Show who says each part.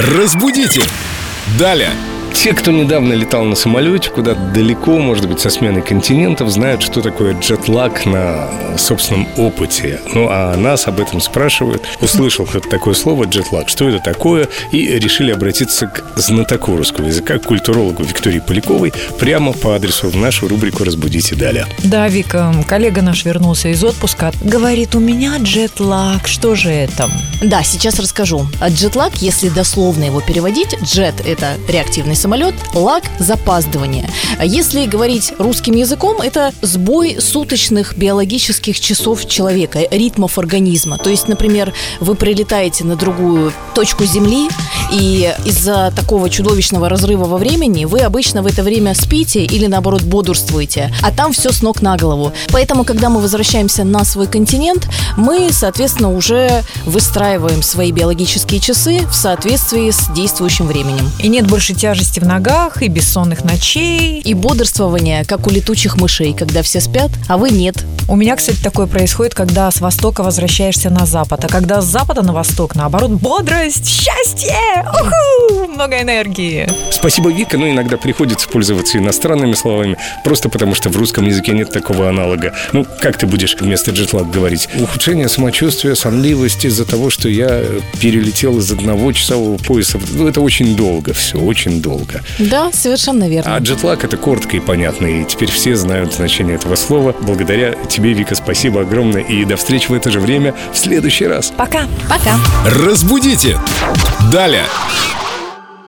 Speaker 1: Разбудите! Далее! Те, кто недавно летал на самолете куда-то далеко, может быть, со сменой континентов, знают, что такое джетлаг на собственном опыте. Ну, а нас об этом спрашивают. Услышал кто-то такое слово джетлаг, что это такое, и решили обратиться к знатоку русского языка, к культурологу Виктории Поляковой, прямо по адресу в нашу рубрику «Разбудите Далее».
Speaker 2: Да, Вика, коллега наш вернулся из отпуска. Говорит, у меня джетлаг. Что же это?
Speaker 3: Да, сейчас расскажу. А Джетлаг, если дословно его переводить, джет – это реактивный самолет, запаздывание. А если говорить русским языком, это сбой суточных биологических часов человека, ритмов организма. То есть, например, вы прилетаете на другую точку Земли, и из-за такого чудовищного разрыва во времени вы обычно в это время спите или, наоборот, бодрствуете, а там все с ног на голову. Поэтому, когда мы возвращаемся на свой континент, мы, соответственно, уже выстраиваем свои биологические часы в соответствии с действующим временем.
Speaker 2: И нет больше тяжести в ногах, и бессонных ночей.
Speaker 3: И бодрствование, как у летучих мышей, когда все спят, а вы нет.
Speaker 2: У меня, кстати, такое происходит, когда с востока возвращаешься на запад, а когда с запада на восток, наоборот, бодрость, счастье, уху, много энергии.
Speaker 1: Спасибо, Вика, но иногда приходится пользоваться иностранными словами, просто потому что в русском языке нет такого аналога. Ну, как ты будешь вместо джетлаг говорить? Ухудшение самочувствия, сонливость из-за того, что я перелетел из одного часового пояса. Ну, это очень долго все, очень долго.
Speaker 3: Да, совершенно верно.
Speaker 1: А джетлаг это коротко и понятно, и теперь все знают значение этого слова. Благодаря тебе, Вика, спасибо огромное, и до встречи в это же время в следующий раз.
Speaker 2: Пока.
Speaker 3: Пока.
Speaker 1: Разбудите! Далее!